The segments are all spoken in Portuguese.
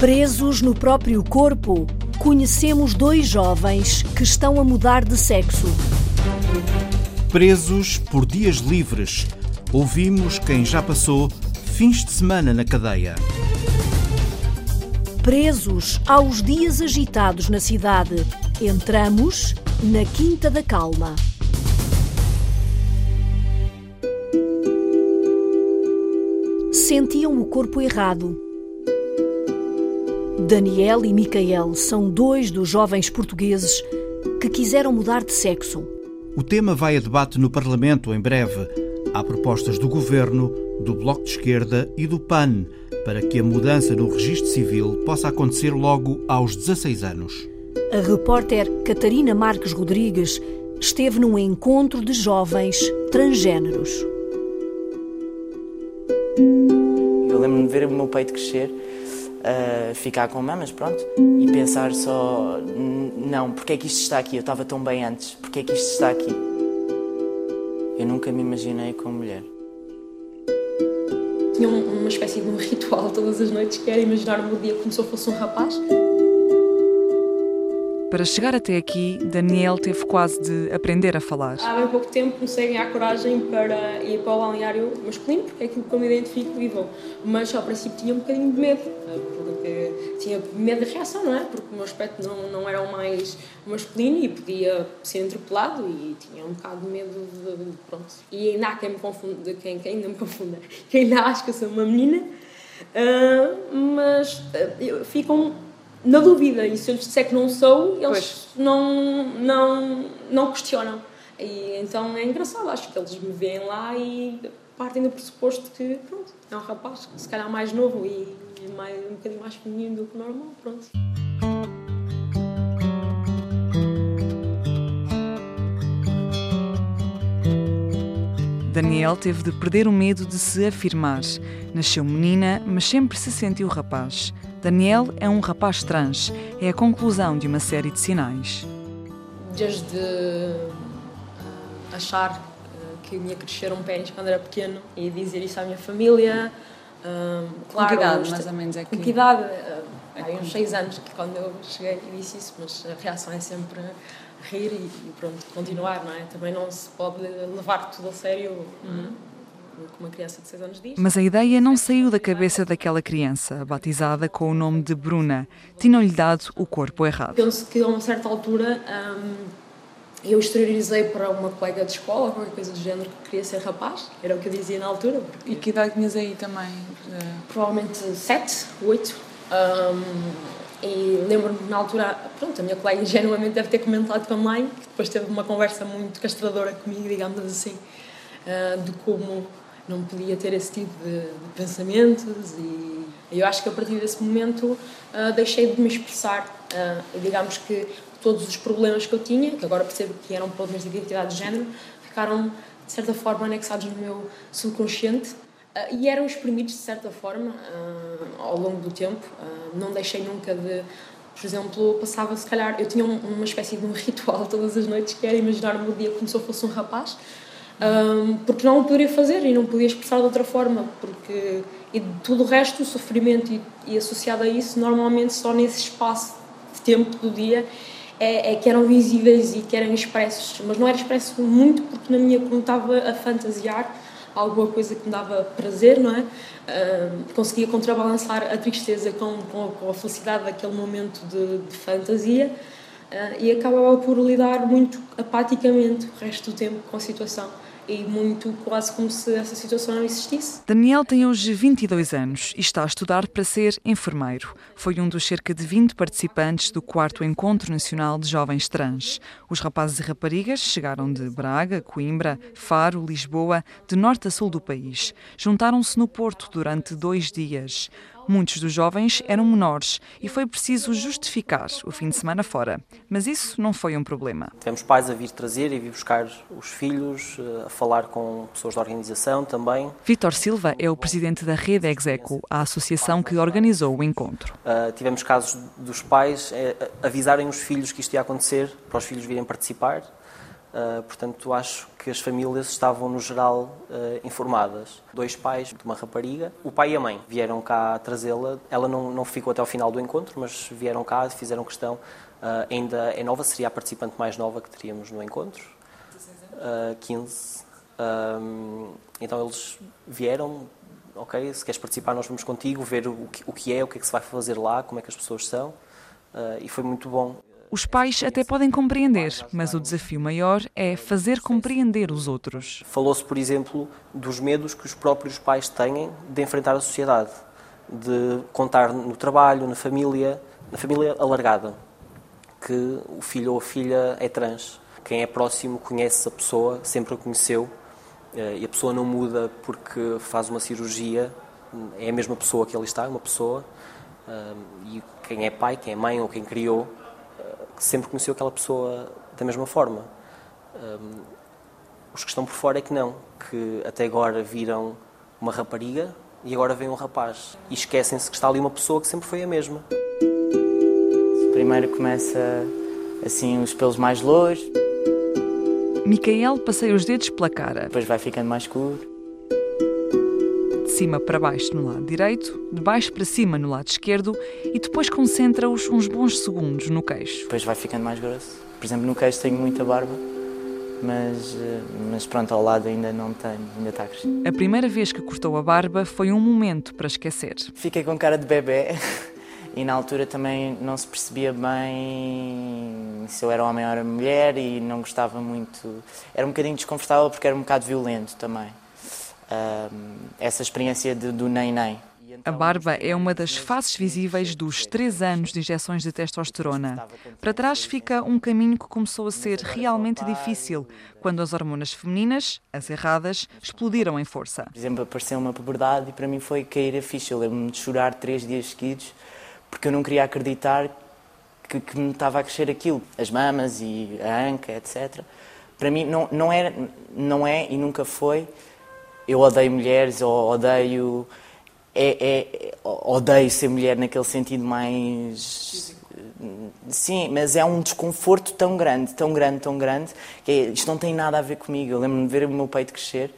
Presos no próprio corpo, conhecemos dois jovens que estão a mudar de sexo. Presos por dias livres, ouvimos quem já passou fins de semana na cadeia. Presos aos dias agitados na cidade, entramos na Quinta da Calma. Sentiam o corpo errado Daniel e Micael são dois dos jovens portugueses que quiseram mudar de sexo. O tema vai a debate no Parlamento em breve. Há propostas do Governo, do Bloco de Esquerda e do PAN para que a mudança no registro civil possa acontecer logo aos 16 anos. A repórter Catarina Marques Rodrigues esteve num encontro de jovens transgêneros. Eu lembro-me de ver o meu peito crescer uh, ficar com mamas, pronto, e pensar só, não, porque é que isto está aqui? Eu estava tão bem antes, porque é que isto está aqui? Eu nunca me imaginei como mulher. Tinha uma espécie de um ritual todas as noites, que era imaginar-me o dia como se eu fosse um rapaz. Para chegar até aqui, Daniel teve quase de aprender a falar. Há bem pouco tempo comecei a ganhar coragem para ir para o balneário masculino, porque é aquilo que eu me identifico e vou. Mas ao princípio tinha um bocadinho de medo, porque tinha medo da reação, não é? Porque o meu aspecto não, não era o mais masculino e podia ser interpelado e tinha um bocado de medo de, de pronto. E ainda há quem me confunde, quem, quem ainda me confunda, quem ainda acha que eu sou uma menina, uh, mas uh, ficam na dúvida. E se eu lhes disser que não sou, eles não, não, não questionam. E então é engraçado, acho que eles me veem lá e partem do pressuposto que, pronto, é um rapaz, se calhar mais novo e mais, um bocadinho mais feminino do que o normal, pronto. Daniel teve de perder o medo de se afirmar. Nasceu menina, mas sempre se sentiu rapaz. Daniel é um rapaz trans. É a conclusão de uma série de sinais. Desde achar que me ia crescer um pênis quando era pequeno e dizer isso à minha família. Um, claro, com que idade, mais ou menos? É que... Com que idade? Uh, é uns seis anos que quando eu cheguei e disse isso, mas a reação é sempre rir e, e, pronto, continuar, não é? Também não se pode levar tudo a sério. Uhum como uma criança de 6 anos diz. Mas a ideia não saiu da cabeça daquela criança, batizada com o nome de Bruna. Tinham-lhe dado o corpo errado. Penso que a uma certa altura hum, eu exteriorizei para uma colega de escola, qualquer coisa do género, que queria ser rapaz, era o que eu dizia na altura. E que idade tinhas aí também? Provavelmente 7, 8. Um, e lembro-me na altura, pronto, a minha colega ingenuamente deve ter comentado com a mãe, que depois teve uma conversa muito castradora comigo, digamos assim, uh, de como não podia ter esse tipo de, de pensamentos e eu acho que a partir desse momento uh, deixei de me expressar. Uh, digamos que todos os problemas que eu tinha, que agora percebo que eram problemas de identidade de género, ficaram de certa forma anexados no meu subconsciente. Uh, e eram exprimidos de certa forma ao longo do tempo. não deixei nunca de por exemplo, passava se calhar, eu tinha uma espécie de um ritual todas as noites que era imaginar-me o dia como se eu fosse um rapaz um, porque não o poderia fazer e não podia expressar de outra forma, porque e tudo o resto, o sofrimento e, e, associado a isso, normalmente só nesse espaço de tempo do dia é, é, que eram visíveis e que eram expressos, mas não era expresso muito porque na minha como estava a fantasiar alguma coisa que me dava prazer, não é? Conseguia contrabalançar a tristeza com, com, com, a felicidade daquele momento de, de fantasia uh, e acabava por lidar muito apaticamente o resto do tempo com a situação e muito quase como se essa situação não existisse. Daniel tem hoje 22 anos e está a estudar para ser enfermeiro. Foi um dos cerca de 20 participantes do 4 Encontro Nacional de Jovens Trans. Os rapazes e raparigas chegaram de Braga, Coimbra, Faro, Lisboa, de norte a sul do país. Juntaram-se no Porto durante dois dias. Muitos dos jovens eram menores e foi preciso justificar o fim de semana fora. Mas isso não foi um problema. Tivemos pais a vir trazer e vir buscar os filhos, eh, a falar com pessoas da organização também. Vítor Silva é o presidente da Rede Execo, a associação que organizou o encontro. Uh, tivemos casos dos pais é, avisarem os filhos que isto ia acontecer, para os filhos virem participar. Uh, portanto, acho que as famílias estavam, no geral, uh, informadas. Dois pais de uma rapariga, o pai e a mãe, vieram cá trazê-la. Ela não, não ficou até ao final do encontro, mas vieram cá, fizeram questão. Uh, ainda é nova, seria a participante mais nova que teríamos no encontro. 15. então eles vieram, ok, se queres participar nós vamos contigo, ver o que, o que é, o que é que se vai fazer lá, como é que as pessoas são. e foi muito bom. Os pais até podem compreender, mas o desafio maior é fazer compreender os outros. Falou-se, por exemplo, dos medos que os próprios pais têm de enfrentar a sociedade, de contar no trabalho, na família, na família alargada, que o filho ou a filha é trans. Quem é próximo conhece a pessoa, sempre a conheceu, eh, e a pessoa não muda porque faz uma cirurgia, é a mesma pessoa que ali está, uma pessoa, eh, e quem é pai, quem é mãe ou quem criou sempre conheceu aquela pessoa da mesma forma. Um, os que estão por fora é que não, que até agora viram uma rapariga e agora vem um rapaz. E esquecem-se que está ali uma pessoa que sempre foi a mesma. Primeiro começa assim os pelos mais louros. Micael passeia os dedos pela cara. Depois vai ficando mais escuro cima para baixo no lado direito, de baixo para cima no lado esquerdo e depois concentra-os uns bons segundos no queixo. Depois vai ficando mais grosso. Por exemplo, no queixo tenho muita barba, mas, eh, mas pronto, ao lado ainda não tenho, ainda está a crescer. A primeira vez que cortou a barba foi um momento para esquecer. Fiquei com cara de bebê e na altura também não se percebia bem se eu era homem ou era mulher e não gostava muito. Era um bocadinho desconfortável porque era um bocado violento também essa experiência de, do nem-nem. A barba é uma das faces visíveis dos três anos de injeções de testosterona. Para trás fica um caminho que começou a ser realmente difícil quando as hormonas femininas, as erradas, explodiram em força. Por exemplo, apareceu uma puberdade e para mim foi cair a ficha. Eu lembro-me de chorar três dias seguidos porque eu não queria acreditar que, que me estava a crescer aquilo. As mamas e a anca, etc. Para mim não, não, era, não é e nunca foi eu odeio mulheres ou odeio. É, é, odeio ser mulher naquele sentido mais. Sim, mas é um desconforto tão grande, tão grande, tão grande, que é, isto não tem nada a ver comigo. Eu lembro-me de ver o meu peito crescer,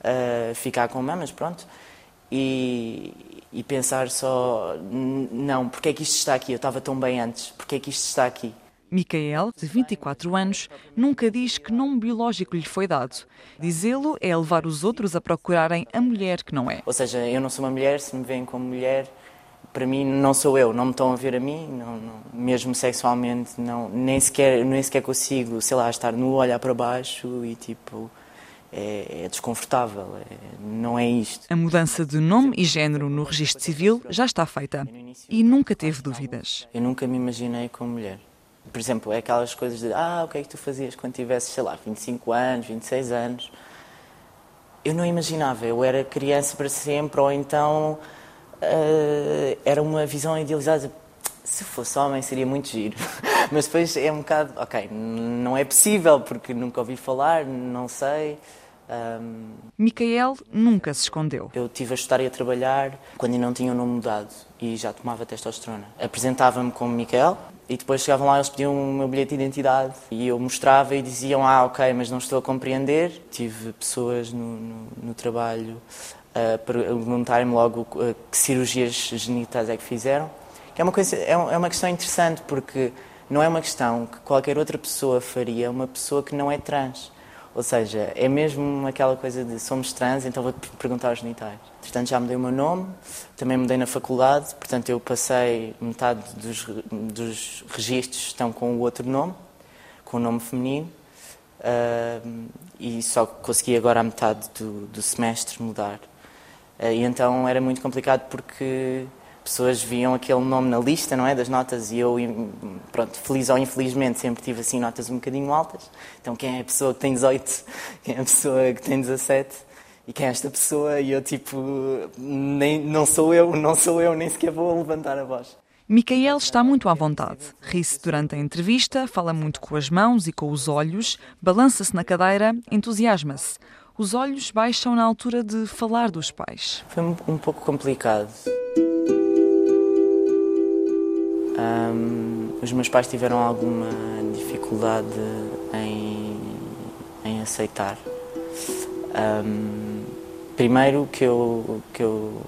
uh, ficar com mamas, pronto, e, e pensar só: não, porque é que isto está aqui? Eu estava tão bem antes, porque é que isto está aqui? Micael, de 24 anos, nunca diz que nome biológico lhe foi dado. Dizê-lo é levar os outros a procurarem a mulher que não é. Ou seja, eu não sou uma mulher, se me veem como mulher, para mim não sou eu, não me estão a ver a mim, não, não, mesmo sexualmente, não, nem, sequer, nem sequer consigo, sei lá, estar nu, olhar para baixo e tipo. É, é desconfortável, é, não é isto. A mudança de nome e género no registro civil já está feita e nunca teve dúvidas. Eu nunca me imaginei como mulher por exemplo, é aquelas coisas de ah, o que é que tu fazias quando tivesses, sei lá, 25 anos, 26 anos. Eu não imaginava, eu era criança para sempre, ou então uh, era uma visão idealizada. Se fosse homem seria muito giro. Mas depois é um bocado, ok, não é possível porque nunca ouvi falar, não sei. Um... Micael nunca se escondeu. Eu tive a estudar e a trabalhar quando ainda não tinha o nome mudado e já tomava testosterona. Apresentava-me como Micael, e depois chegavam lá, eles pediam o meu bilhete de identidade e eu mostrava e diziam: Ah, ok, mas não estou a compreender. Tive pessoas no, no, no trabalho a perguntarem-me logo uh, que cirurgias genitais é que fizeram. Que é uma, coisa, é, é uma questão interessante porque não é uma questão que qualquer outra pessoa faria, uma pessoa que não é trans. Ou seja, é mesmo aquela coisa de somos trans, então vou perguntar aos genitais. Portanto, já mudei o meu nome, também mudei na faculdade, portanto, eu passei metade dos, dos registros estão com o outro nome, com o nome feminino, uh, e só consegui agora a metade do, do semestre mudar. Uh, e então era muito complicado porque pessoas viam aquele nome na lista, não é, das notas, e eu, pronto, feliz ou infelizmente, sempre tive assim notas um bocadinho altas. Então, quem é a pessoa que tem 18? Quem é a pessoa que tem 17? E quem é esta pessoa? E eu, tipo, nem, não sou eu, não sou eu, nem sequer vou levantar a voz. Micael está muito à vontade. Ri-se durante a entrevista, fala muito com as mãos e com os olhos, balança-se na cadeira, entusiasma-se. Os olhos baixam na altura de falar dos pais. Foi um, um pouco complicado. Um, os meus pais tiveram alguma dificuldade em, em aceitar. Um, primeiro que eu, que eu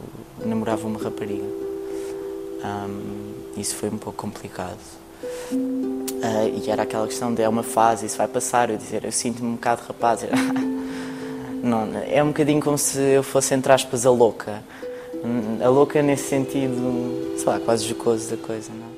namorava uma rapariga. Um, isso foi um pouco complicado. Uh, e era aquela questão de é uma fase, isso vai passar. Eu dizer, eu sinto-me um bocado rapaz. Não, é um bocadinho como se eu fosse, entre aspas, a louca. A louca nesse sentido, sei lá, quase jocoso da coisa, não?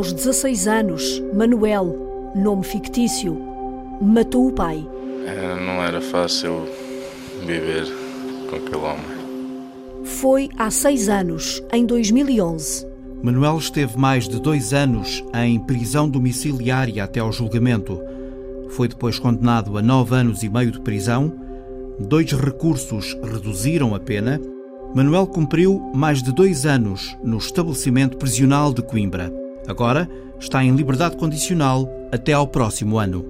Aos 16 anos, Manuel, nome fictício, matou o pai. É, não era fácil viver com aquele homem. Foi há seis anos, em 2011. Manuel esteve mais de dois anos em prisão domiciliária até ao julgamento. Foi depois condenado a nove anos e meio de prisão. Dois recursos reduziram a pena. Manuel cumpriu mais de dois anos no estabelecimento prisional de Coimbra. Agora está em liberdade condicional até ao próximo ano.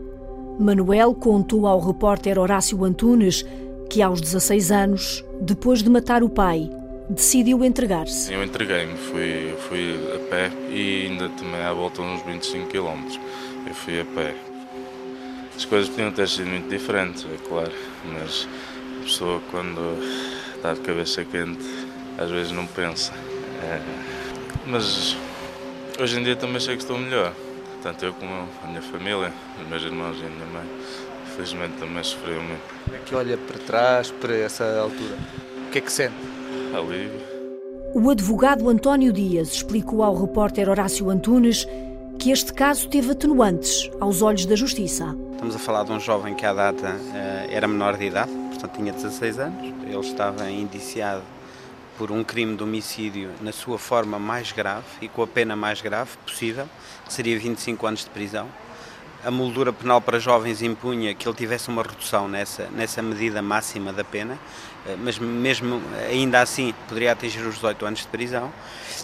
Manuel contou ao repórter Horácio Antunes que, aos 16 anos, depois de matar o pai, decidiu entregar-se. Eu entreguei-me, fui, fui a pé e ainda também à volta uns 25 km. Eu fui a pé. As coisas podiam ter sido muito diferentes, é claro, mas a pessoa, quando está de cabeça quente, às vezes não pensa. É, mas Hoje em dia também sei que estou melhor, tanto eu como a minha família, os meus irmãos e a minha mãe. Infelizmente também sofreu muito. Como é que olha para trás, para essa altura? O que é que sente? Alívio. O advogado António Dias explicou ao repórter Horácio Antunes que este caso teve atenuantes aos olhos da Justiça. Estamos a falar de um jovem que à data eh, era menor de idade, portanto tinha 16 anos. Ele estava indiciado por um crime de homicídio na sua forma mais grave e com a pena mais grave possível, que seria 25 anos de prisão. A moldura penal para jovens impunha que ele tivesse uma redução nessa, nessa medida máxima da pena, eh, mas mesmo ainda assim poderia atingir os 18 anos de prisão.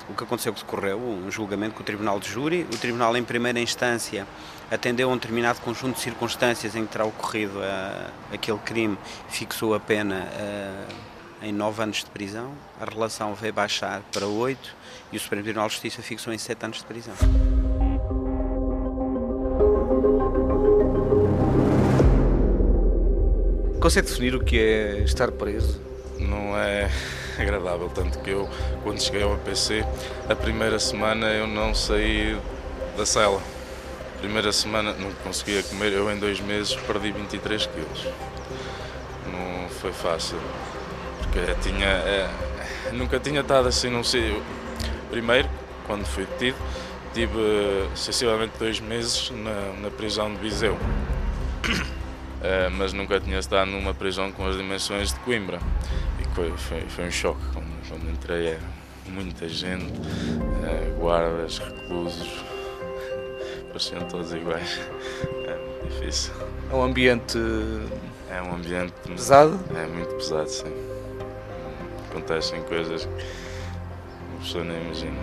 O que aconteceu que decorreu um julgamento com o Tribunal de Júri. O Tribunal, em primeira instância, atendeu a um determinado conjunto de circunstâncias em que terá ocorrido uh, aquele crime, fixou a pena. Uh, em 9 anos de prisão, a relação veio baixar para 8 e o Supremo Tribunal de Justiça fixou em 7 anos de prisão. Consegue definir o que é estar preso? Não é agradável, tanto que eu, quando cheguei ao APC, a primeira semana eu não saí da cela. A primeira semana não conseguia comer, eu em dois meses perdi 23 quilos. Não foi fácil tinha, é, nunca tinha estado assim num sítio. Primeiro, quando fui detido, tive sensivelmente dois meses na, na prisão de Viseu. É, mas nunca tinha estado numa prisão com as dimensões de Coimbra. E foi, foi, foi um choque quando, quando entrei. Era muita gente, é, guardas, reclusos, pareciam todos iguais. É difícil. É um ambiente. É um ambiente pesado? É muito pesado, sim acontecem coisas que uma pessoa nem imagina.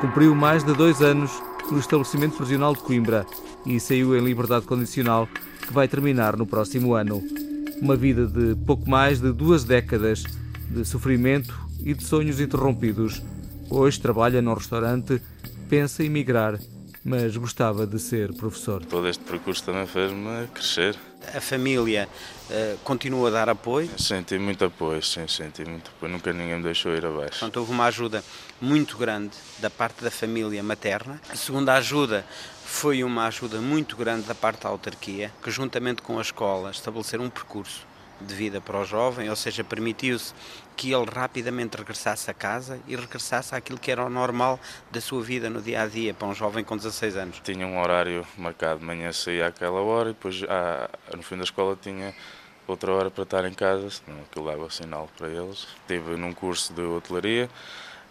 Cumpriu mais de dois anos no estabelecimento prisional de Coimbra e saiu em liberdade condicional, que vai terminar no próximo ano. Uma vida de pouco mais de duas décadas de sofrimento e de sonhos interrompidos. Hoje trabalha num restaurante, pensa em migrar mas gostava de ser professor. Todo este percurso também fez-me crescer. A família uh, continua a dar apoio? Senti muito apoio, sim, senti muito apoio. Nunca ninguém me deixou ir abaixo. Portanto, houve uma ajuda muito grande da parte da família materna. A segunda ajuda foi uma ajuda muito grande da parte da autarquia, que juntamente com a escola estabeleceram um percurso de vida para o jovem, ou seja, permitiu-se que ele rapidamente regressasse a casa e regressasse àquilo que era o normal da sua vida no dia a dia para um jovem com 16 anos. Tinha um horário marcado, de manhã saía àquela hora e depois ah, no fim da escola tinha outra hora para estar em casa, senão aquilo dava sinal para eles. Estive num curso de hotelaria,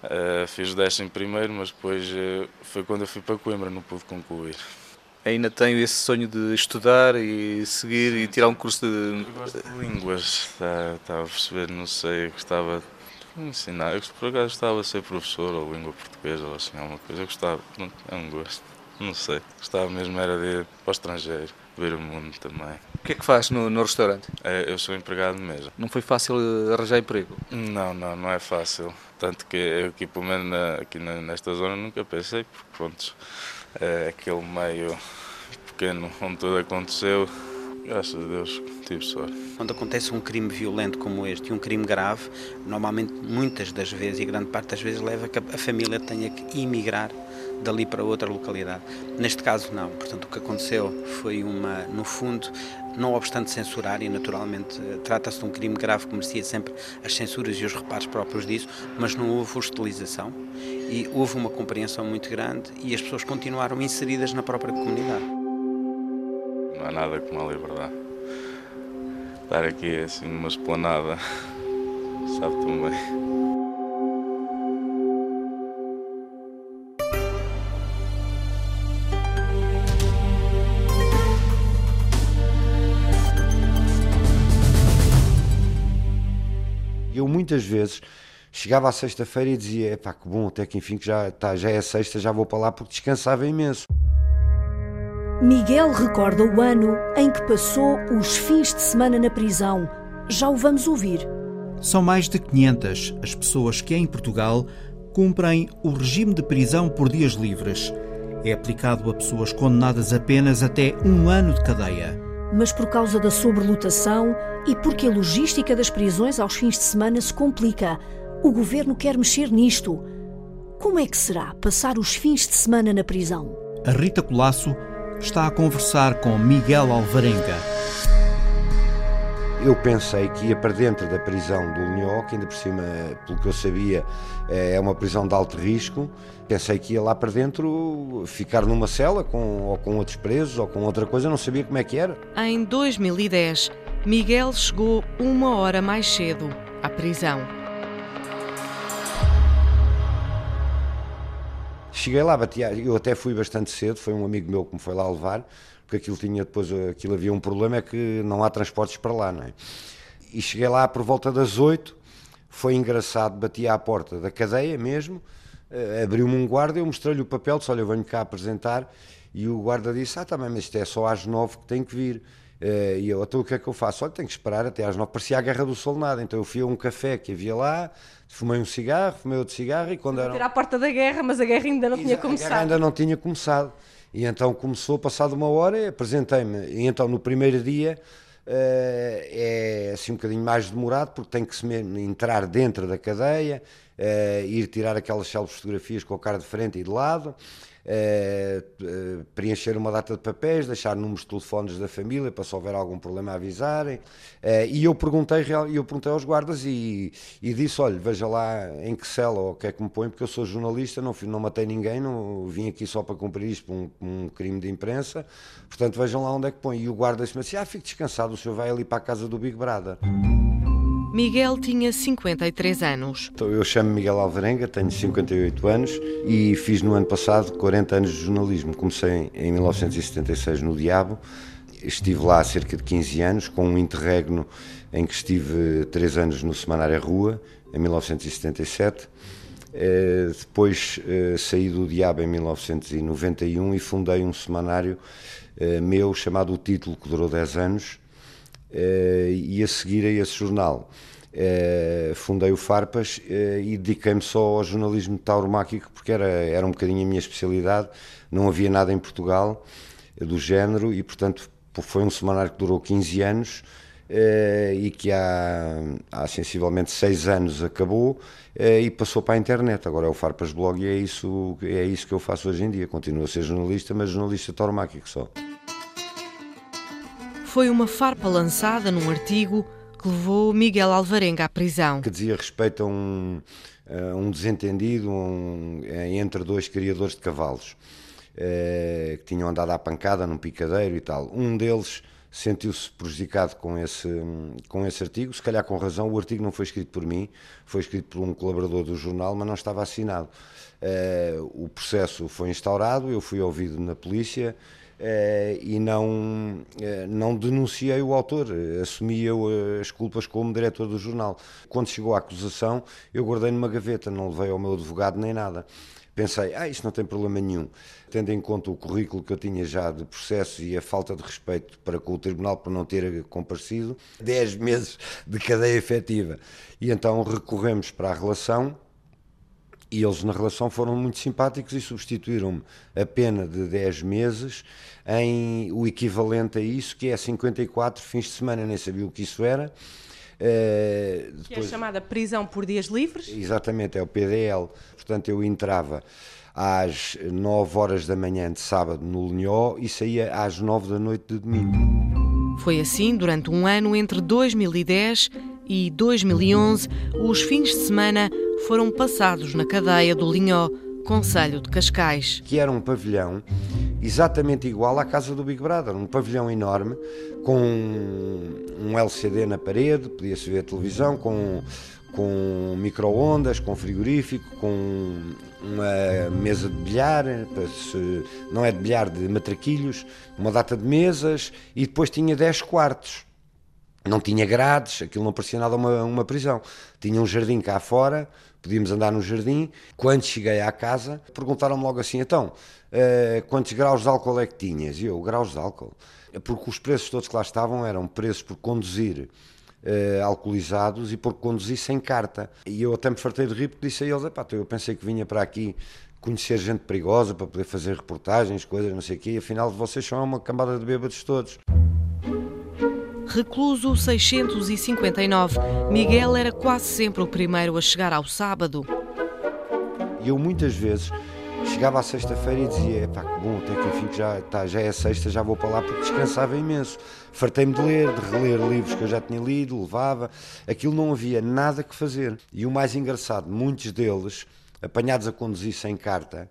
uh, fiz o décimo primeiro, mas depois uh, foi quando eu fui para Coimbra, não pude concluir. Ainda tenho esse sonho de estudar e seguir e tirar um curso de. Eu gosto de línguas, estava tá, a perceber, não sei, gostava de ensinar. Eu por acaso gostava de ser professor ou língua portuguesa ou assim, alguma coisa. Eu gostava, pronto, é um gosto, não sei. Gostava mesmo era de ir para o estrangeiro, ver o mundo também. O que é que faz no, no restaurante? É, eu sou empregado de mesa. Não foi fácil arranjar emprego? Não, não, não é fácil. Tanto que eu aqui, pelo menos na, aqui nesta zona, nunca pensei, porque pronto, é aquele meio pequeno onde tudo aconteceu. Graças a Deus, tive sorte. Quando acontece um crime violento como este um crime grave, normalmente, muitas das vezes e grande parte das vezes, leva a que a família tenha que emigrar dali para outra localidade. Neste caso, não. Portanto, o que aconteceu foi uma, no fundo, não obstante censurar, e naturalmente eh, trata-se de um crime grave que merecia sempre as censuras e os reparos próprios disso, mas não houve hostilização e houve uma compreensão muito grande e as pessoas continuaram inseridas na própria comunidade não há nada como a liberdade. Estar aqui assim numa esplanada, sabe tão bem. Muitas vezes chegava à sexta-feira e dizia: pá, que bom, até que enfim que já, tá, já é sexta, já vou para lá porque descansava imenso. Miguel recorda o ano em que passou os fins de semana na prisão. Já o vamos ouvir. São mais de 500 as pessoas que em Portugal cumprem o regime de prisão por dias livres. É aplicado a pessoas condenadas apenas até um ano de cadeia. Mas por causa da sobrelotação e porque a logística das prisões aos fins de semana se complica, o governo quer mexer nisto. Como é que será passar os fins de semana na prisão? A Rita Colasso está a conversar com Miguel Alvarenga. Eu pensei que ia para dentro da prisão do Linhó, que ainda por cima, pelo que eu sabia, é uma prisão de alto risco. Pensei que ia lá para dentro ficar numa cela com, ou com outros presos ou com outra coisa, não sabia como é que era. Em 2010, Miguel chegou uma hora mais cedo à prisão. Cheguei lá, batia, eu até fui bastante cedo, foi um amigo meu que me foi lá levar, porque aquilo tinha depois, aquilo havia um problema, é que não há transportes para lá, não é? E cheguei lá por volta das oito, foi engraçado, batia à porta da cadeia mesmo, uh, abriu-me um guarda, eu mostrei-lhe o papel, disse, olha, eu venho cá apresentar, e o guarda disse, ah, também, mas isto é só às nove que tem que vir. Uh, e eu, então o que é que eu faço? Olha, tenho que esperar até às nove. Parecia a Guerra do Sol nada. Então eu fui a um café que havia lá, fumei um cigarro, fumei outro cigarro e quando era. Era a porta da guerra, mas a guerra ainda não tinha começado. A guerra ainda não tinha começado. E então começou, passado uma hora, apresentei-me. E então no primeiro dia uh, é assim um bocadinho mais demorado, porque tem que se entrar dentro da cadeia, uh, ir tirar aquelas selfies fotografias com a cara de frente e de lado. Eh, eh, preencher uma data de papéis, deixar números de telefones da família para se houver algum problema avisarem. Uh, e eu perguntei, eu perguntei aos guardas e, e disse: olha, veja lá em que cela ou o que é que me põe, porque eu sou jornalista, não, não matei ninguém, não vim aqui só para cumprir isto um, um crime de imprensa, portanto vejam lá onde é que põe. E o guarda disse-me assim: ah, fique descansado, o senhor vai ali para a casa do Big Brother. Miguel tinha 53 anos. Então, eu chamo Miguel Alvarenga, tenho 58 anos e fiz no ano passado 40 anos de jornalismo. Comecei em 1976 no Diabo, estive lá há cerca de 15 anos, com um interregno em que estive 3 anos no Semanário Rua, em 1977. Eh, depois eh, saí do Diabo em 1991 e fundei um semanário eh, meu chamado O Título, que durou 10 anos e a seguir a esse jornal uh, fundei o Farpas uh, e dediquei-me só ao jornalismo tauromáquico porque era, era um bocadinho a minha especialidade, não havia nada em Portugal do género e portanto foi um semanário que durou 15 anos e que há, há sensivelmente 6 anos acabou e passou para a internet. Agora é o Farpas Blog e é isso, é isso que eu faço hoje em dia. Continuo a ser jornalista, mas jornalista tauromáquico só foi uma farpa lançada num artigo que levou Miguel Alvarenga à prisão. Que dizia respeito a um, a um desentendido um, entre dois criadores de cavalos é, que tinham andado à pancada num picadeiro e tal. Um deles sentiu-se prejudicado com esse, com esse artigo, se calhar com razão. O artigo não foi escrito por mim, foi escrito por um colaborador do jornal, mas não estava assinado. É, o processo foi instaurado, eu fui ouvido na polícia e não, uh, não denunciei o autor, assumi eu as culpas como diretor do jornal. Quando chegou a acusação, eu guardei numa gaveta, não levei ao meu advogado nem nada. Pensei, ah, isto não tem problema nenhum, tendo em conta o currículo que eu tinha já de processo e a falta de respeito para com o tribunal por não ter comparecido, 10 meses de cadeia efetiva. E então recorremos para a relação e eles na relação foram muito simpáticos e substituíram-me a pena de 10 meses em o equivalente a isso, que é 54 fins de semana, nem sabia o que isso era. Uh, depois... Que é chamada prisão por dias livres? Exatamente, é o PDL. Portanto, eu entrava às 9 horas da manhã de sábado no Linhó e saía às 9 da noite de domingo. Foi assim durante um ano entre 2010 e 2011, os fins de semana foram passados na cadeia do Linhó, Conselho de Cascais. Que era um pavilhão exatamente igual à casa do Big Brother, um pavilhão enorme com um LCD na parede, podia-se ver a televisão, com, com micro-ondas, com frigorífico, com uma mesa de bilhar, não é de bilhar, de matraquilhos, uma data de mesas e depois tinha 10 quartos não tinha grades, aquilo não parecia nada uma, uma prisão. Tinha um jardim cá fora, podíamos andar no jardim. Quando cheguei à casa, perguntaram-me logo assim: então, uh, quantos graus de álcool é que tinhas? E eu, graus de álcool? Porque os preços todos que lá estavam eram preços por conduzir uh, alcoolizados e por conduzir sem carta. E eu até me fartei de rir porque disse a eles: então eu pensei que vinha para aqui conhecer gente perigosa para poder fazer reportagens, coisas, não sei o quê, e afinal vocês são uma cambada de bêbados todos. Recluso 659, Miguel era quase sempre o primeiro a chegar ao sábado. E eu muitas vezes chegava à sexta-feira e dizia: pá, que bom, até que enfim já, tá, já é sexta, já vou para lá porque descansava imenso. Fartei-me de ler, de reler livros que eu já tinha lido, levava. Aquilo não havia nada que fazer. E o mais engraçado, muitos deles, apanhados a conduzir sem carta,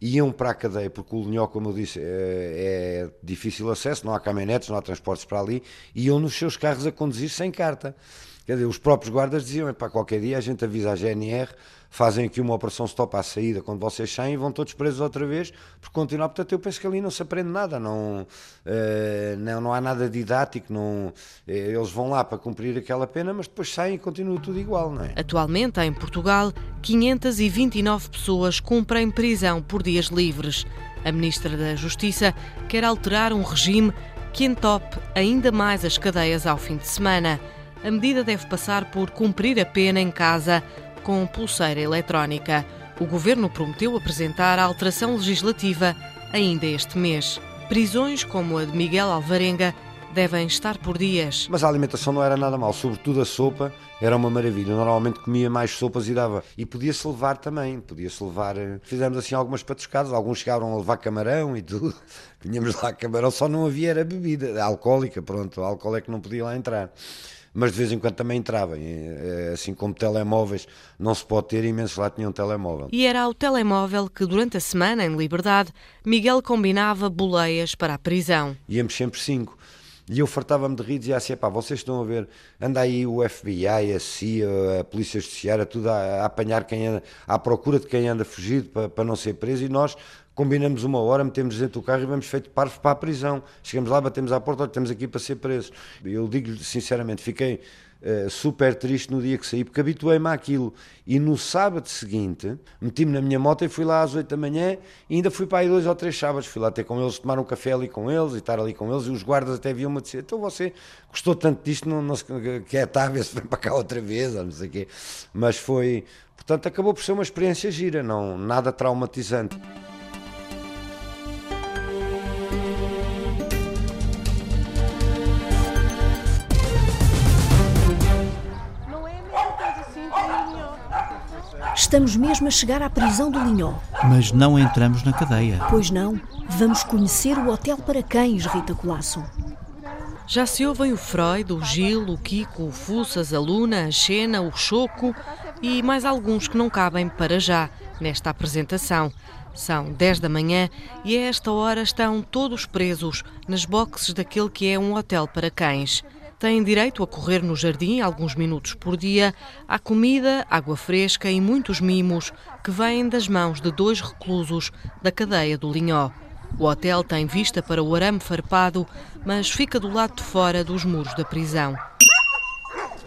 iam para a cadeia, porque o Linhó, como eu disse, é, é, difícil acesso, não há caminhonetes, não há transportes para ali, iam nos seus carros a conduzir sem carta. Quer dizer, os próprios guardas diziam, para qualquer dia a gente avisa a GNR, fazem aqui uma operação stop à saída, quando vocês saem vão todos presos outra vez, por continuar, portanto eu penso que ali não se aprende nada, não, uh, não, não há nada didático, não, uh, eles vão lá para cumprir aquela pena, mas depois saem e continua tudo igual, não é? Atualmente, em Portugal, 529 pessoas cumprem prisão por dias livres. A Ministra da Justiça quer alterar um regime que entope ainda mais as cadeias ao fim de semana a medida deve passar por cumprir a pena em casa com pulseira eletrónica. O governo prometeu apresentar a alteração legislativa ainda este mês. Prisões como a de Miguel Alvarenga devem estar por dias. Mas a alimentação não era nada mal, sobretudo a sopa era uma maravilha. Normalmente comia mais sopas e dava. E podia-se levar também, podia-se levar. Eh, fizemos assim algumas patuscadas, alguns chegaram a levar camarão e tudo. Vinhamos lá camarão, só não havia era bebida alcoólica, pronto, o álcool é que não podia lá entrar mas de vez em quando também entrava. Eh, assim como telemóveis não se pode ter, imensos lá tinham um telemóvel. E era ao telemóvel que, durante a semana, em liberdade, Miguel combinava boleias para a prisão. Íamos sempre cinco. E eu fartava-me de rir e dizia assim: pá, vocês estão a ver, anda aí o FBI, a CIA, a Polícia Judiciária, tudo a, a apanhar quem anda, à procura de quem anda fugido para, para não ser preso, e nós combinamos uma hora, metemos dentro do carro e vamos feito parvo para a prisão. Chegamos lá, batemos à porta, olha, estamos aqui para ser presos. Eu digo-lhe sinceramente, fiquei uh, super triste no dia que saí, porque habituei-me àquilo. E no sábado seguinte, meti-me na minha moto e fui lá às 8 da manhã e ainda fui para aí dois ou três sábados. Fui lá ter com eles, tomar um café ali com eles e estar ali com eles. E os guardas até viam-me dizer: Então você gostou tanto disto, não, não se quer estar, ver se vem para cá outra vez, ou não sei o quê. Mas foi. Portanto, acabou por ser uma experiência gira, não, nada traumatizante. Estamos mesmo a chegar à prisão do Linhó. Mas não entramos na cadeia. Pois não. Vamos conhecer o hotel para cães, Rita Colasso. Já se ouvem o Freud, o Gil, o Kiko, o Fussas, a Luna, a Xena, o Choco e mais alguns que não cabem para já nesta apresentação. São 10 da manhã e a esta hora estão todos presos nas boxes daquele que é um hotel para cães têm direito a correr no jardim alguns minutos por dia, há comida, água fresca e muitos mimos que vêm das mãos de dois reclusos da cadeia do Linhó. O hotel tem vista para o arame farpado, mas fica do lado de fora dos muros da prisão.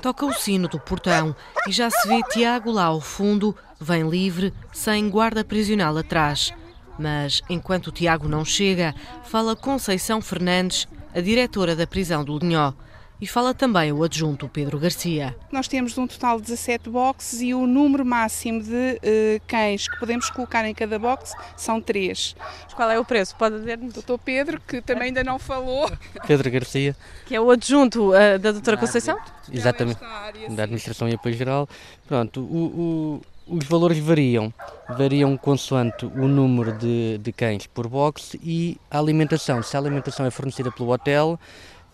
Toca o sino do portão e já se vê Tiago lá ao fundo, vem livre, sem guarda prisional atrás. Mas enquanto Tiago não chega, fala Conceição Fernandes, a diretora da prisão do Linhó. E fala também o adjunto Pedro Garcia. Nós temos um total de 17 boxes e o número máximo de uh, cães que podemos colocar em cada box são 3. Qual é o preço? Pode dizer-nos? Doutor Pedro, que também ainda não falou. Pedro Garcia. Que é o adjunto uh, da doutora Conceição? Exatamente, área, da Administração e Apoio Geral. Pronto, o, o, os valores variam. Variam consoante o número de, de cães por box e a alimentação. Se a alimentação é fornecida pelo hotel,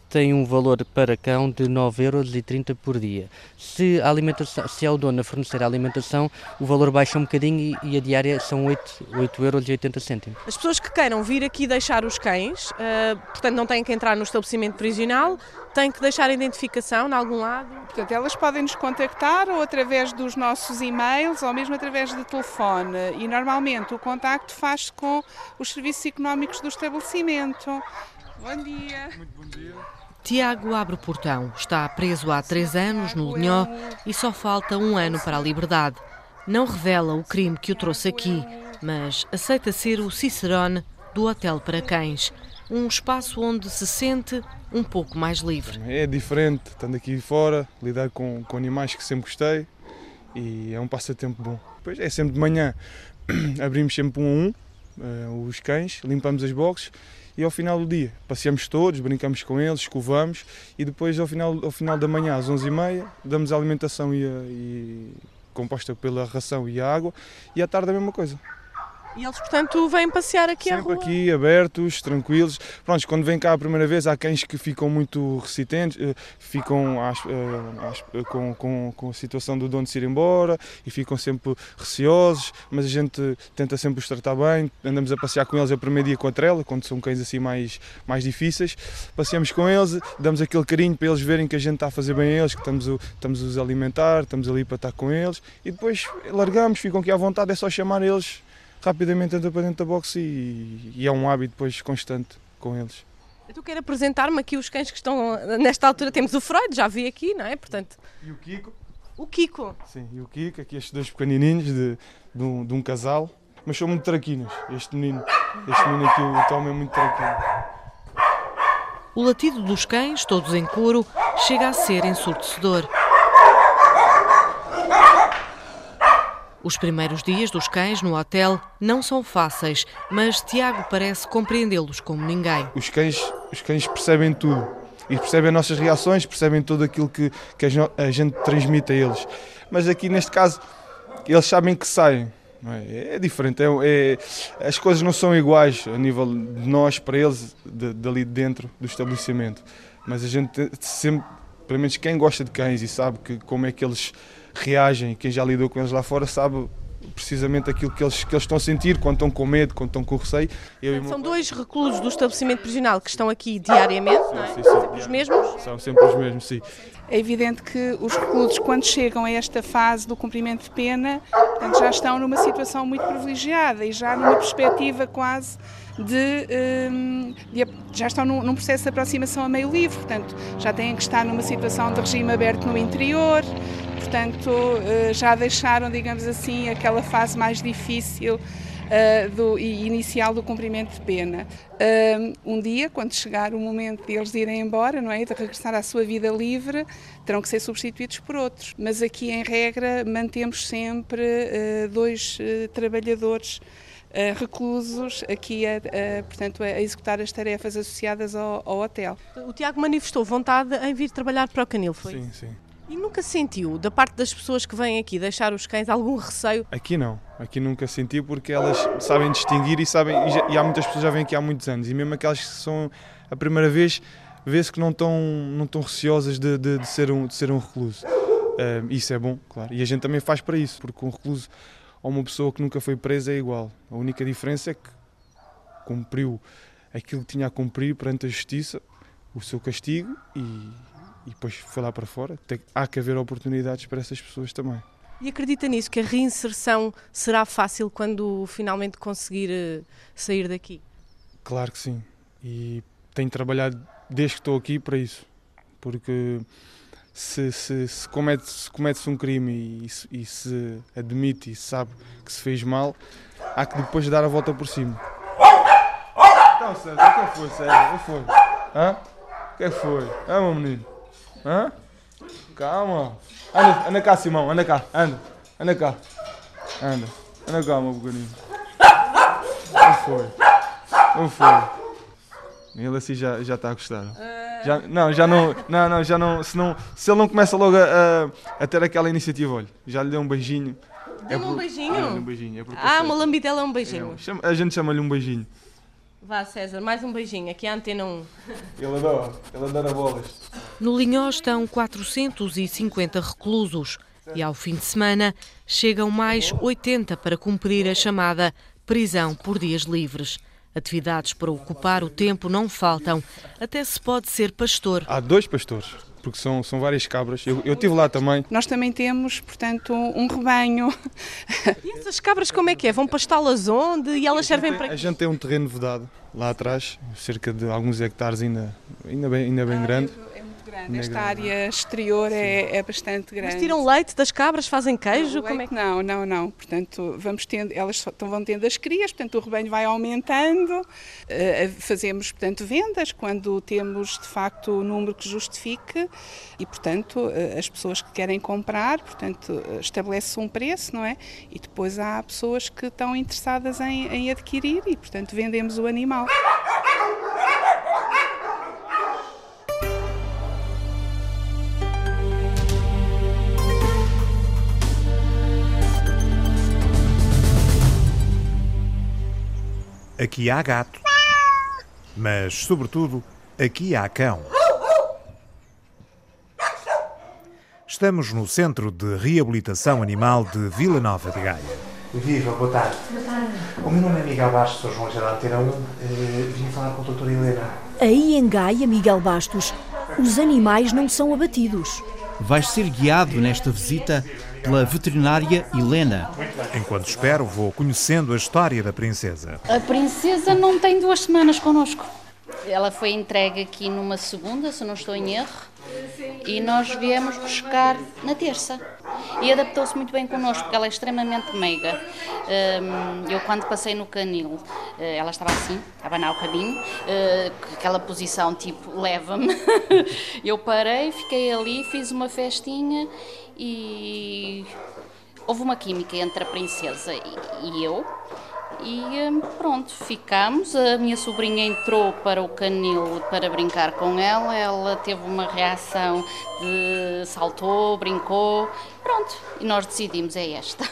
tem um valor para cão de 9,30€ por dia. Se a, alimentação, se é o dono a fornecer a alimentação, o valor baixa um bocadinho e, e a diária são 8,80€. As pessoas que queiram vir aqui deixar os cães, uh, portanto não têm que entrar no estabelecimento prisional, têm que deixar a identificação em algum lado? Portanto, elas podem nos contactar ou através dos nossos e-mails ou mesmo através de telefone e normalmente o contacto faz-se com os serviços económicos do estabelecimento. Bom dia. Muito bom dia. Tiago abre o portão. Está preso há três anos no Linhó e só falta um ano para a liberdade. Não revela o crime que o trouxe aqui, mas aceita ser o Cicerone do Hotel para Cães. Um espaço onde se sente um pouco mais livre. É diferente, estando aqui fora, lidar com, com animais que sempre gostei e é um passatempo bom. Pois é sempre de manhã, abrimos sempre um a um, os cães, limpamos as boxes e ao final do dia passeamos todos, brincamos com eles, escovamos e depois ao final, ao final da manhã às 11h30 damos a alimentação e, e composta pela ração e a água e à tarde a mesma coisa. E eles, portanto, vêm passear aqui Sempre à rua? aqui, abertos, tranquilos. Pronto, quando vêm cá a primeira vez, há cães que ficam muito resistentes, eh, ficam às, eh, às, eh, com, com, com a situação do dono de se ir embora e ficam sempre receosos, mas a gente tenta sempre os tratar bem. Andamos a passear com eles o primeiro dia com a trela, quando são cães assim mais, mais difíceis. Passeamos com eles, damos aquele carinho para eles verem que a gente está a fazer bem a eles, que estamos, estamos a os alimentar, estamos ali para estar com eles e depois largamos, ficam aqui à vontade, é só chamar eles rapidamente entra para dentro da boxe e, e é um hábito depois constante com eles. Eu quero apresentar-me aqui os cães que estão nesta altura. Temos o Freud, já vi aqui, não é? Portanto, e o Kiko. O Kiko. Sim, e o Kiko, aqui estes dois pequenininhos de, de, um, de um casal. Mas são muito traquinas. Este menino, este menino aqui, o Tom, é muito traquino. O latido dos cães, todos em coro, chega a ser ensurdecedor. Os primeiros dias dos cães no hotel não são fáceis, mas Tiago parece compreendê-los como ninguém. Os cães, os cães percebem tudo e percebem as nossas reações, percebem tudo aquilo que, que a gente transmite a eles. Mas aqui neste caso, eles sabem que saem. É? é? diferente, é, é, as coisas não são iguais a nível de nós para eles, de, dali dentro do estabelecimento. Mas a gente sempre, pelo menos quem gosta de cães e sabe que, como é que eles reagem, quem já lidou com eles lá fora sabe precisamente aquilo que eles, que eles estão a sentir quando estão com medo, quando estão com receio. Eu São dois reclusos do estabelecimento prisional que estão aqui diariamente, sim, não é? Sim, sim. Sempre os mesmos? São sempre os mesmos, sim. É evidente que os reclusos, quando chegam a esta fase do cumprimento de pena, portanto, já estão numa situação muito privilegiada e já numa perspectiva quase de, hum, de já estão num, num, processo de aproximação a meio livre, portanto, já têm que estar numa situação de regime aberto no interior, portanto, eh, já deixaram, digamos assim, aquela fase mais difícil Uh, do, inicial do cumprimento de pena. Uh, um dia, quando chegar o momento de eles irem embora, não é, de regressar à sua vida livre, terão que ser substituídos por outros. Mas aqui, em regra, mantemos sempre uh, dois trabalhadores reclusos aqui a, a, portanto, a executar as tarefas associadas ao, ao, hotel. O Tiago manifestou vontade em vir trabalhar para o Canil, foi? Sim, sim. E nunca sentiu, da parte das pessoas que vêm aqui deixar os cães, algum receio? Aqui não, aqui nunca senti porque elas sabem distinguir e sabem, e, já, e há muitas pessoas que já vêm aqui há muitos anos, e mesmo aquelas que são a primeira vez, vê-se que não estão, não estão receosas de, de, de, ser um, de ser um recluso. Uh, isso é bom, claro, e a gente também faz para isso, porque um recluso ou uma pessoa que nunca foi presa é igual. A única diferença é que cumpriu aquilo que tinha a cumprir perante a justiça, o seu castigo e e depois foi lá para fora. Tem, há que haver oportunidades para essas pessoas também. E acredita nisso, que a reinserção será fácil quando finalmente conseguir eh, sair daqui? Claro que sim. E tenho trabalhado desde que estou aqui para isso. Porque se, se, se comete, se comete um crime e, e, se admite e sabe que se fez mal, há que depois dar a volta por cima. Então, César, o que foi, César? O que foi? Hã? O que foi? Hã, meu menino? Hã? Calma. Anda, anda cá, Simão, anda cá, anda. Anda cá. Anda. Anda cá, meu pequenino. Não foi. Não foi. Ele assim já, já está a gostar. Já, não, já não, não, não, já não, se, não, se ele não começa logo a, a, a ter aquela iniciativa, olha, já lhe deu um beijinho. Deu é um beijinho? É, um beijinho. É ah, uma lambidela é um beijinho. É, a gente chama-lhe um beijinho. Vá, César, mais um beijinho. Aqui é a antena 1. Ele adora, ele adora bolas. No Linhó estão 450 reclusos e ao fim de semana chegam mais 80 para cumprir a chamada prisão por dias livres. Atividades para ocupar o tempo não faltam, até se pode ser pastor. Há dois pastores, porque são, são várias cabras. Eu, eu estive lá também. Nós também temos, portanto, um rebanho. E essas cabras como é que é? Vão pastá-las onde? E elas servem para A gente tem um terreno vedado lá atrás, cerca de alguns hectares ainda, ainda bem, ainda bem grande grande. Esta área exterior é, é, bastante grande. Mas tiram leite das cabras, fazem queijo? Não, é que... não, não, não. Portanto, vamos tendo, elas vão tendo as crias, portanto o rebanho vai aumentando. Uh, fazemos, portanto, vendas quando temos de facto o número que justifique e, portanto, uh, as pessoas que querem comprar, portanto, estabelece um preço, não é? E depois há pessoas que estão interessadas em, em adquirir e, portanto, vendemos o animal. Aqui há gato. Mas, sobretudo, aqui há cão. Estamos no Centro de Reabilitação Animal de Vila Nova de Gaia. Viva, boa tarde. Boa tarde. O meu nome é Miguel Bastos, sou João Geraldo Antena 1. Eh, vim falar com a doutora Helena. Aí em Gaia, Miguel Bastos, os animais não são abatidos. Vais ser guiado nesta visita pela veterinária Helena. Enquanto espero, vou conhecendo a história da princesa. A princesa não tem duas semanas connosco. Ela foi entregue aqui numa segunda, se não estou em erro, e nós viemos buscar na terça. E adaptou-se muito bem connosco, porque ela é extremamente meiga. Hum, eu, quando passei no canil, eh, ela estava assim, a abanar o caminho, eh, aquela posição tipo, leva-me. Eu parei, fiquei ali, fiz uma festinha e houve uma química entre a princesa e eu. E hum, pronto, ficamos. A minha sobrinha entrou para o canil para brincar com ela. Ela teve uma reação de saltou, brincou. Pronto, e nós decidimos: é esta.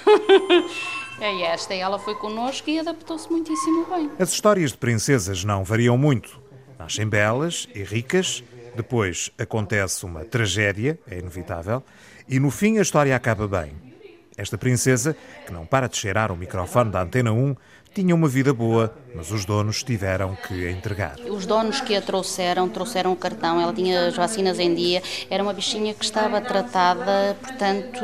é esta. E ela foi connosco e adaptou-se muitíssimo bem. As histórias de princesas não variam muito. Nascem belas e ricas, depois acontece uma tragédia, é inevitável, e no fim a história acaba bem. Esta princesa, que não para de cheirar o microfone da Antena 1, tinha uma vida boa, mas os donos tiveram que a entregar. Os donos que a trouxeram, trouxeram o cartão, ela tinha as vacinas em dia, era uma bichinha que estava tratada, portanto,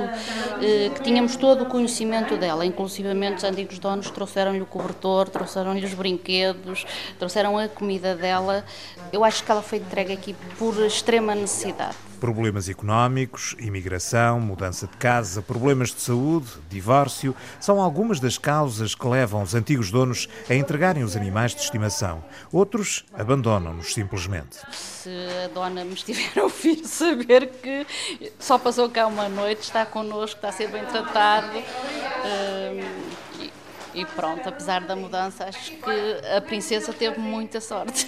eh, que tínhamos todo o conhecimento dela, inclusivamente os antigos donos trouxeram-lhe o cobertor, trouxeram-lhe os brinquedos, trouxeram a comida dela. Eu acho que ela foi entregue aqui por extrema necessidade. Problemas económicos, imigração, mudança de casa, problemas de saúde, divórcio, são algumas das causas que levam os antigos donos a entregarem os animais de estimação. Outros abandonam-nos simplesmente. Se a dona me estiver a ouvir saber que só passou cá uma noite, está connosco, está a ser bem tratado. Hum, e pronto, apesar da mudança, acho que a princesa teve muita sorte.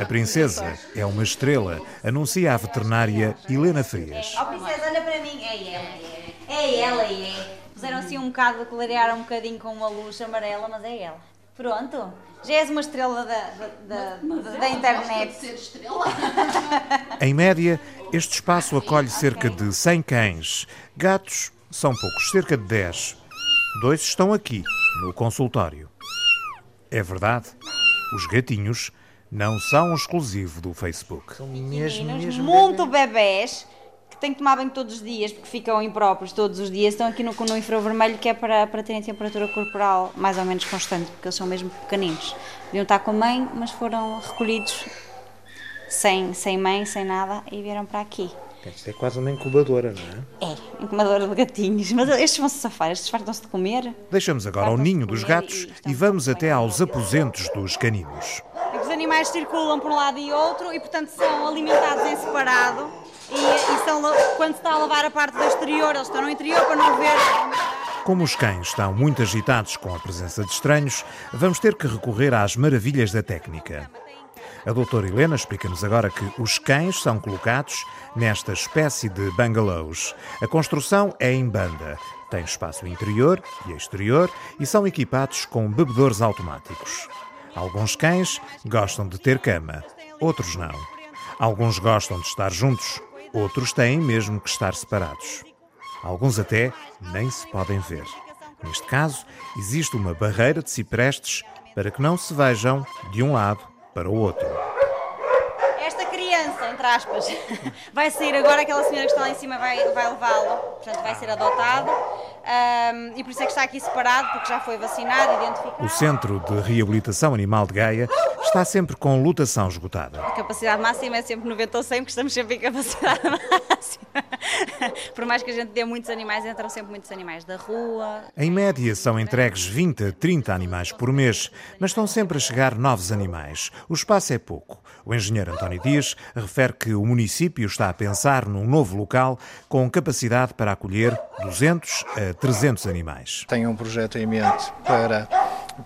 A princesa é uma estrela, anuncia a veterinária Helena Frias. Ó oh, princesa, olha para mim. É ela, é. É ela, é. Puseram assim um bocado, clarearam um bocadinho com uma luz amarela, mas é ela. Pronto, já és uma estrela da, da, da, da internet. Ser estrela. em média, este espaço acolhe cerca de 100 cães. Gatos são poucos, cerca de 10. Dois estão aqui, no consultório. É verdade, os gatinhos não são exclusivo do Facebook. São mesmo, mesmo muito bebés que têm que tomar banho todos os dias, porque ficam impróprios todos os dias, estão aqui no, no infravermelho, que é para, para terem temperatura corporal mais ou menos constante, porque eles são mesmo pequeninos. Deviam estar com a mãe, mas foram recolhidos sem, sem mãe, sem nada, e vieram para aqui. Isto é quase uma incubadora, não é? É, incubadora de gatinhos. Mas estes vão se safar, estes fartam-se de comer. Deixamos agora o ninho dos gatos e, e vamos até aos aposentos dos caninos. Os animais circulam por um lado e outro e, portanto, são alimentados em separado. E, e são, quando se está a lavar a parte do exterior, eles estão no interior para não ver. Como os cães estão muito agitados com a presença de estranhos, vamos ter que recorrer às maravilhas da técnica. A doutora Helena explica-nos agora que os cães são colocados nesta espécie de bungalows. A construção é em banda, tem espaço interior e exterior e são equipados com bebedores automáticos. Alguns cães gostam de ter cama, outros não. Alguns gostam de estar juntos, outros têm mesmo que estar separados. Alguns até nem se podem ver. Neste caso, existe uma barreira de ciprestes para que não se vejam de um lado para o outro. Entre aspas, vai sair agora, aquela senhora que está lá em cima vai, vai levá-lo, portanto vai ser adotado. Um, e por isso é que está aqui separado, porque já foi vacinado, identificado. O Centro de Reabilitação Animal de Gaia está sempre com lotação esgotada. A capacidade máxima é sempre 90 ou 100, porque estamos sempre em capacidade máxima. por mais que a gente dê muitos animais, entram sempre muitos animais da rua. Em média, são entregues 20 a 30 animais por mês, mas estão sempre a chegar novos animais. O espaço é pouco. O engenheiro António Dias refere que o município está a pensar num novo local com capacidade para acolher 200 a 300 animais. Tem um projeto em mente para,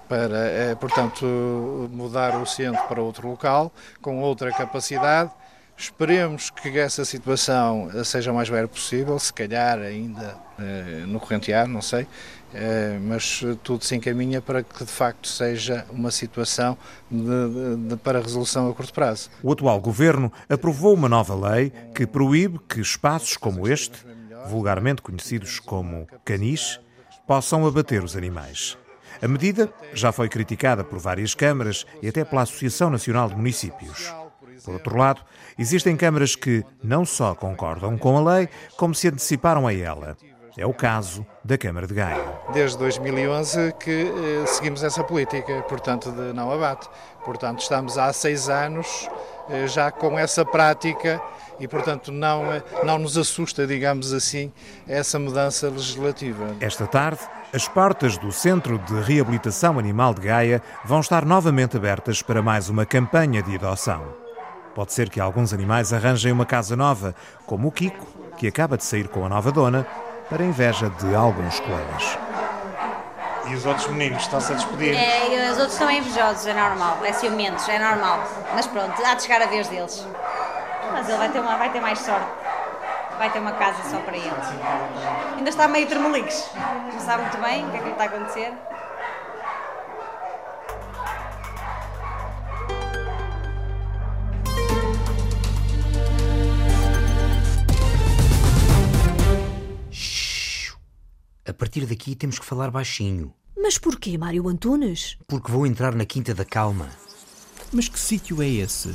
para eh, portanto, mudar o centro para outro local, com outra capacidade. Esperemos que essa situação seja o mais breve possível, se calhar ainda eh, no corrente ano, não sei, mas tudo se encaminha para que de facto seja uma situação de, de, para resolução a curto prazo. O atual governo aprovou uma nova lei que proíbe que espaços como este vulgarmente conhecidos como canis, possam abater os animais. A medida já foi criticada por várias câmaras e até pela Associação Nacional de Municípios. Por outro lado, existem câmaras que não só concordam com a lei, como se anteciparam a ela. É o caso da Câmara de Gaia. Desde 2011 que eh, seguimos essa política, portanto, de não abate. Portanto, estamos há seis anos eh, já com essa prática e, portanto, não, eh, não nos assusta, digamos assim, essa mudança legislativa. Esta tarde, as portas do Centro de Reabilitação Animal de Gaia vão estar novamente abertas para mais uma campanha de adoção. Pode ser que alguns animais arranjem uma casa nova, como o Kiko, que acaba de sair com a nova dona, para inveja de alguns colegas. E os outros meninos estão-se a despedir? É, os outros estão invejosos, é normal. É ciumentos, é normal. Mas pronto, há de chegar a vez deles. Mas ele vai ter, uma, vai ter mais sorte. Vai ter uma casa só para ele. Ainda está meio termelix. Não sabe muito bem o que é que lhe está a acontecer. Partir daqui temos que falar baixinho. Mas porquê, Mário Antunes? Porque vou entrar na Quinta da Calma. Mas que sítio é esse?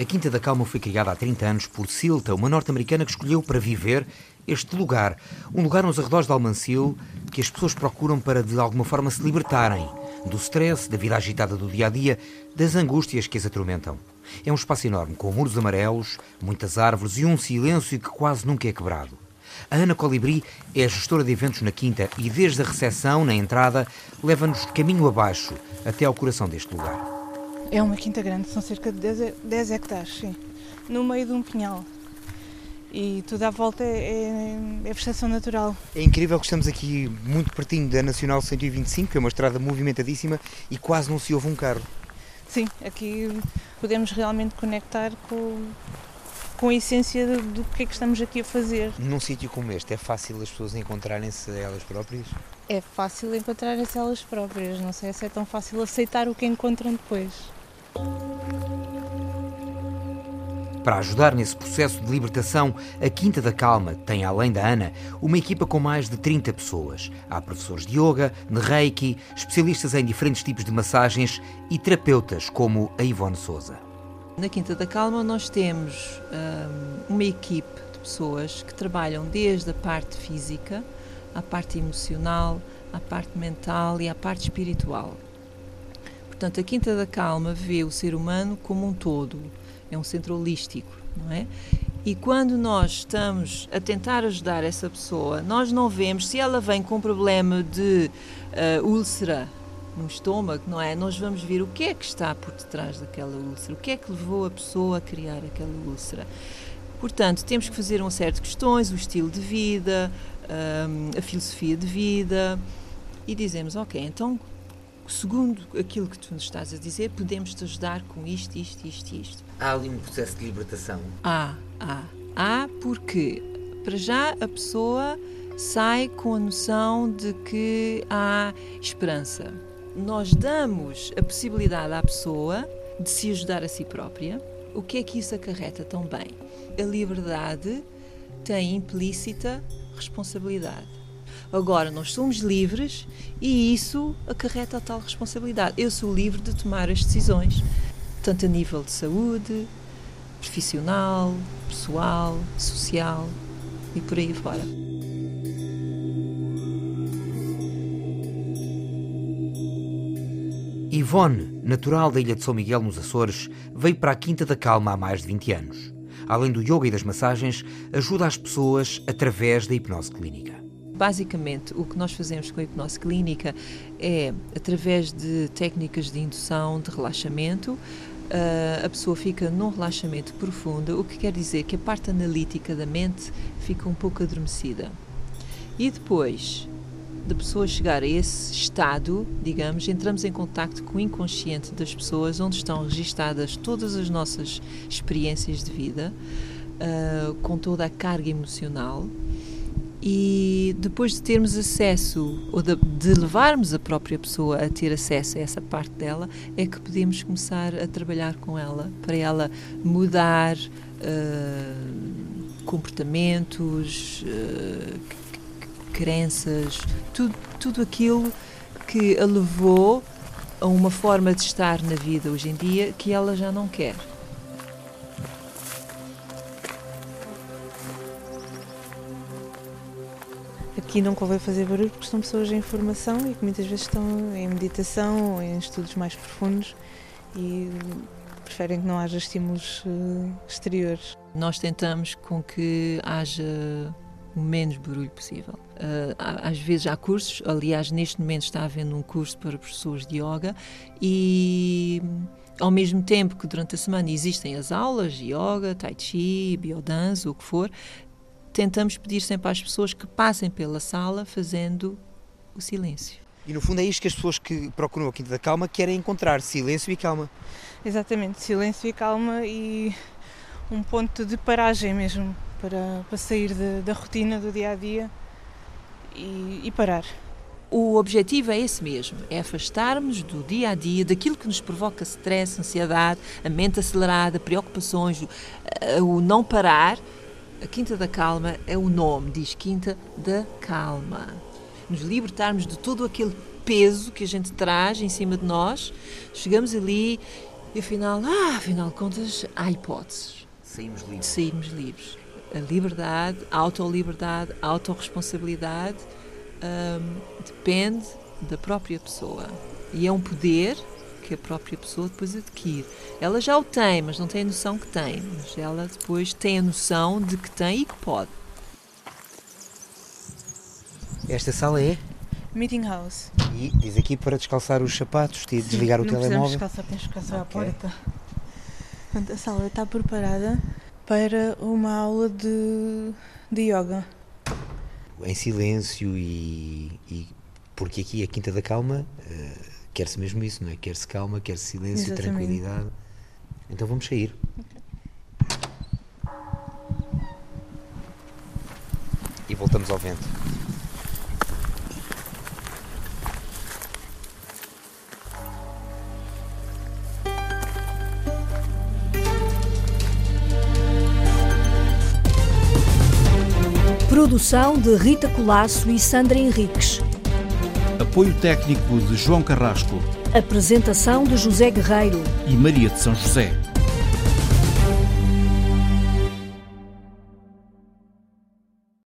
A Quinta da Calma foi criada há 30 anos por Silta, uma norte-americana que escolheu para viver este lugar. Um lugar nos arredores de Almancil que as pessoas procuram para de alguma forma se libertarem do stress, da vida agitada do dia a dia, das angústias que as atormentam. É um espaço enorme, com muros amarelos, muitas árvores e um silêncio que quase nunca é quebrado. A Ana Colibri é a gestora de eventos na Quinta e, desde a recepção, na entrada, leva-nos caminho abaixo até ao coração deste lugar. É uma quinta grande, são cerca de 10, 10 hectares, sim, no meio de um pinhal. E tudo à volta é, é, é vegetação natural. É incrível que estamos aqui muito pertinho da Nacional 125, que é uma estrada movimentadíssima e quase não se ouve um carro. Sim, aqui podemos realmente conectar com, com a essência do, do que é que estamos aqui a fazer. Num sítio como este, é fácil as pessoas encontrarem-se elas próprias? É fácil encontrarem-se elas próprias, não sei se é tão fácil aceitar o que encontram depois. Para ajudar nesse processo de libertação, a Quinta da Calma tem, além da Ana, uma equipa com mais de 30 pessoas. Há professores de yoga, de reiki, especialistas em diferentes tipos de massagens e terapeutas como a Ivone Souza. Na Quinta da Calma nós temos um, uma equipe de pessoas que trabalham desde a parte física, à parte emocional, à parte mental e à parte espiritual. Portanto, a Quinta da Calma vê o ser humano como um todo, é um centro holístico, não é? E quando nós estamos a tentar ajudar essa pessoa, nós não vemos se ela vem com um problema de uh, úlcera no estômago, não é? Nós vamos ver o que é que está por detrás daquela úlcera, o que é que levou a pessoa a criar aquela úlcera. Portanto, temos que fazer um certo questões, o estilo de vida, um, a filosofia de vida, e dizemos, ok, então, segundo aquilo que tu nos estás a dizer, podemos te ajudar com isto, isto, isto, isto. Há ali um processo de libertação? Há, há. Há porque, para já, a pessoa sai com a noção de que há esperança nós damos a possibilidade à pessoa de se ajudar a si própria, o que é que isso acarreta também? A liberdade tem implícita responsabilidade. Agora, nós somos livres e isso acarreta a tal responsabilidade. Eu sou livre de tomar as decisões, tanto a nível de saúde, profissional, pessoal, social e por aí fora. Ivone, natural da ilha de São Miguel nos Açores, veio para a Quinta da Calma há mais de 20 anos. Além do yoga e das massagens, ajuda as pessoas através da hipnose clínica. Basicamente, o que nós fazemos com a hipnose clínica é, através de técnicas de indução, de relaxamento, a pessoa fica num relaxamento profundo, o que quer dizer que a parte analítica da mente fica um pouco adormecida. E depois, da pessoa chegar a esse estado, digamos, entramos em contacto com o inconsciente das pessoas, onde estão registadas todas as nossas experiências de vida, uh, com toda a carga emocional. E depois de termos acesso, ou de, de, levarmos a própria pessoa a ter acesso a essa parte dela, é que podemos começar a trabalhar com ela, para ela mudar uh, comportamentos, uh, crenças, tudo, tudo aquilo que a levou a uma forma de estar na vida hoje em dia que ela já não quer. Aqui não convém fazer barulho porque são pessoas em formação e que muitas vezes estão em meditação ou em estudos mais profundos e preferem que não haja estímulos eh, exteriores. Nós tentamos com que haja o menos barulho possível. Uh, às vezes há cursos, aliás, neste momento está havendo um curso para professores de yoga e ao mesmo tempo que durante a semana existem as aulas de yoga, tai chi, biodança, o que for, tentamos pedir sempre às pessoas que passem pela sala fazendo o silêncio. E no fundo é isto que as pessoas que procuram a Quinta da Calma querem encontrar, silêncio e calma. Exatamente, silêncio e calma e um ponto de paragem mesmo, para, para sair de, da rotina do dia a dia e, e parar. O objetivo é esse mesmo, é afastarmos do dia a dia, daquilo que nos provoca stress, ansiedade, a mente acelerada, preocupações, o, eh, o não parar. A Quinta da Calma é o nome, diz Quinta da Calma. Nos libertarmos de todo aquele peso que a gente traz em cima de nós, chegamos ali e afinal, ah, afinal de contas, há hipóteses. Saímos livres. Saímos livres a liberdade, a autoliberdade, a autorresponsabilidade um, depende da própria pessoa. E é um poder que a própria pessoa depois adquire. Ela já o tem, mas não tem a noção que tem. Mas ela depois tem a noção de que tem e que pode. Esta sala é? Meeting House. E diz aqui para descalçar os sapatos e desligar Sim, o não telemóvel. Não descalçar, tens de descalçar okay. a porta. Portanto, a sala está preparada para uma aula de, de yoga. Em silêncio e, e porque aqui a Quinta da Calma uh, quer-se mesmo isso, não é? Quer-se calma, quer-se silêncio, Exatamente. tranquilidade. Então vamos sair. Okay. E voltamos ao vento. Produção de Rita Colasso e Sandra Henriques. Apoio técnico de João Carrasco. Apresentação de José Guerreiro e Maria de São José.